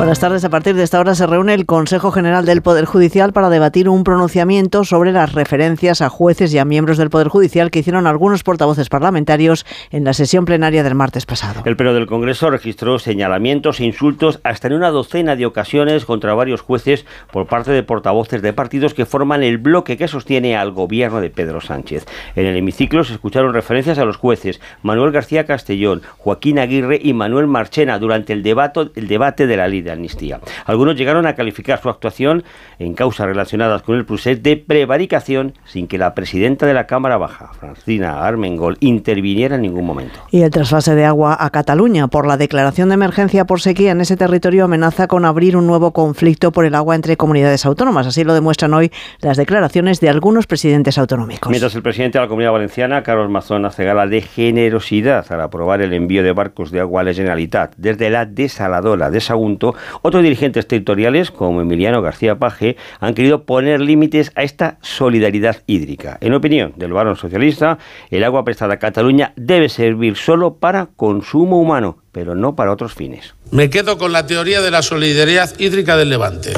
Buenas tardes. A partir de esta hora se reúne el Consejo General del Poder Judicial para debatir un pronunciamiento sobre las referencias a jueces y a miembros del Poder Judicial que hicieron algunos portavoces parlamentarios en la sesión plenaria del martes pasado. El Pleno del Congreso registró señalamientos e insultos hasta en una docena de ocasiones contra varios jueces por parte de portavoces de partidos que forman el bloque que sostiene al gobierno de Pedro Sánchez. En el hemiciclo se escucharon referencias a los jueces Manuel García Castellón, Joaquín Aguirre y Manuel Marchena durante el debate, el debate de la ley amnistía. Algunos llegaron a calificar su actuación en causas relacionadas con el proceso de prevaricación sin que la presidenta de la Cámara Baja, Francina Armengol, interviniera en ningún momento. Y el trasvase de agua a Cataluña por la declaración de emergencia por sequía en ese territorio amenaza con abrir un nuevo conflicto por el agua entre comunidades autónomas. Así lo demuestran hoy las declaraciones de algunos presidentes autonómicos. Mientras el presidente de la Comunidad Valenciana, Carlos Mazón, hace gala de generosidad al aprobar el envío de barcos de agua a la Generalitat desde la desaladora de Sagunto, otros dirigentes territoriales, como Emiliano García Paje, han querido poner límites a esta solidaridad hídrica. En opinión del varón socialista, el agua prestada a Cataluña debe servir solo para consumo humano, pero no para otros fines. Me quedo con la teoría de la solidaridad hídrica del Levante.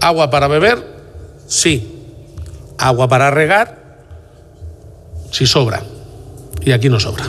Agua para beber, sí. Agua para regar, si sobra. Y aquí no sobra.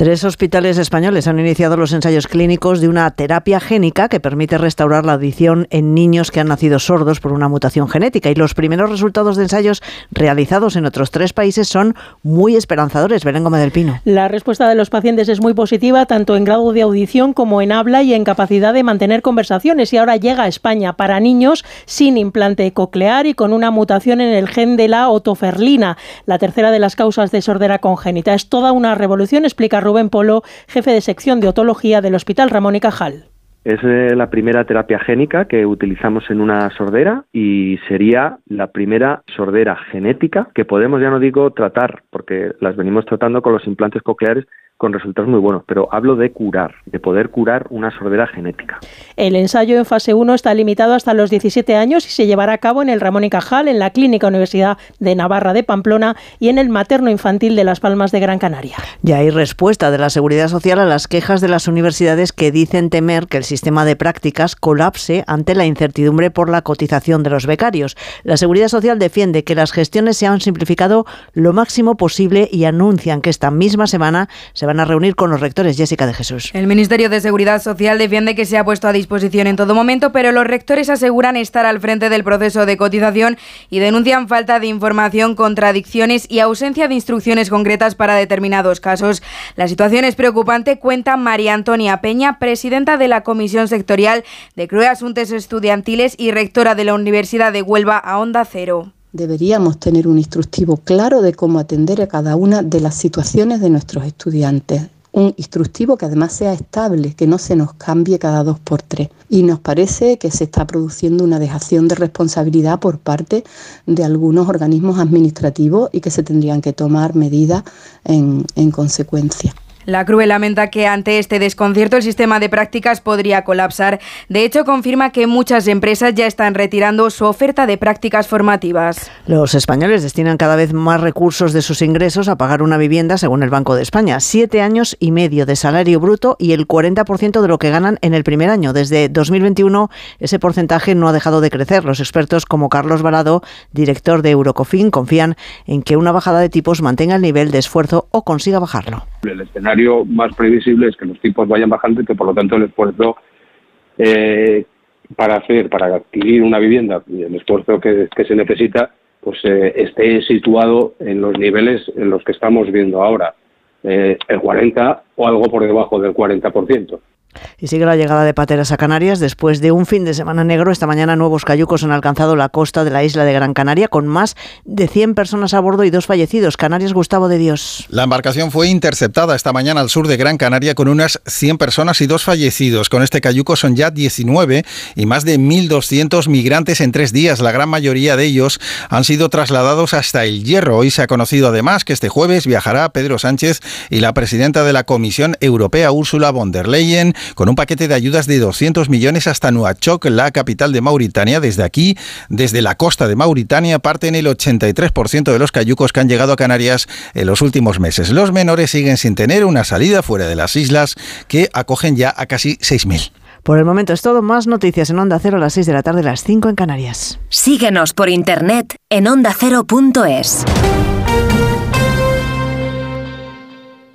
Tres hospitales españoles han iniciado los ensayos clínicos de una terapia génica que permite restaurar la audición en niños que han nacido sordos por una mutación genética. Y los primeros resultados de ensayos realizados en otros tres países son muy esperanzadores. Belén Gómez del Pino. La respuesta de los pacientes es muy positiva, tanto en grado de audición como en habla y en capacidad de mantener conversaciones. Y ahora llega a España para niños sin implante coclear y con una mutación en el gen de la otoferlina, la tercera de las causas de sordera congénita. Es toda una revolución, explica Rubén Polo, jefe de sección de otología del Hospital Ramón y Cajal. Es eh, la primera terapia génica que utilizamos en una sordera y sería la primera sordera genética que podemos, ya no digo tratar, porque las venimos tratando con los implantes cocleares, con resultados muy buenos, pero hablo de curar, de poder curar una sordera genética. El ensayo en fase 1 está limitado hasta los 17 años y se llevará a cabo en el Ramón y Cajal, en la Clínica Universidad de Navarra de Pamplona y en el Materno Infantil de Las Palmas de Gran Canaria. Ya hay respuesta de la Seguridad Social a las quejas de las universidades que dicen temer que el sistema de prácticas colapse ante la incertidumbre por la cotización de los becarios. La Seguridad Social defiende que las gestiones se han simplificado lo máximo posible y anuncian que esta misma semana se van a reunir con los rectores. Jessica de Jesús. El Ministerio de Seguridad Social defiende que se ha puesto a disposición en todo momento, pero los rectores aseguran estar al frente del proceso de cotización y denuncian falta de información, contradicciones y ausencia de instrucciones concretas para determinados casos. La situación es preocupante, cuenta María Antonia Peña, presidenta de la Comisión Sectorial de CRUE Asuntos Estudiantiles y rectora de la Universidad de Huelva a Onda Cero. Deberíamos tener un instructivo claro de cómo atender a cada una de las situaciones de nuestros estudiantes. Un instructivo que además sea estable, que no se nos cambie cada dos por tres. Y nos parece que se está produciendo una dejación de responsabilidad por parte de algunos organismos administrativos y que se tendrían que tomar medidas en consecuencia. La CRUE lamenta que ante este desconcierto el sistema de prácticas podría colapsar. De hecho, confirma que muchas empresas ya están retirando su oferta de prácticas formativas. Los españoles destinan cada vez más recursos de sus ingresos a pagar una vivienda, según el Banco de España. Siete años y medio de salario bruto y el 40% de lo que ganan en el primer año. Desde 2021 ese porcentaje no ha dejado de crecer. Los expertos como Carlos Balado, director de Eurocofin, confían en que una bajada de tipos mantenga el nivel de esfuerzo o consiga bajarlo. El escenario más previsible es que los tipos vayan bajando y que por lo tanto el esfuerzo eh, para hacer, para adquirir una vivienda, y el esfuerzo que, se necesita, pues eh, esté situado en los niveles en los que estamos viendo ahora, eh, el 40 o algo por debajo del 40%. Y sigue la llegada de pateras a Canarias. Después de un fin de semana negro, esta mañana nuevos cayucos han alcanzado la costa de la isla de Gran Canaria con más de 100 personas a bordo y dos fallecidos. Canarias, Gustavo de Dios. La embarcación fue interceptada esta mañana al sur de Gran Canaria con unas 100 personas y dos fallecidos. Con este cayuco son ya 19 y más de 1.200 migrantes en tres días. La gran mayoría de ellos han sido trasladados hasta el Hierro. Hoy se ha conocido además que este jueves viajará Pedro Sánchez y la presidenta de la Comisión Europea, Ursula von der Leyen, con un paquete de ayudas de 200 millones hasta Nuachok, la capital de Mauritania. Desde aquí, desde la costa de Mauritania, parten el 83% de los cayucos que han llegado a Canarias en los últimos meses. Los menores siguen sin tener una salida fuera de las islas que acogen ya a casi 6.000. Por el momento es todo. Más noticias en Onda Cero a las 6 de la tarde, las 5 en Canarias. Síguenos por internet en ondacero.es.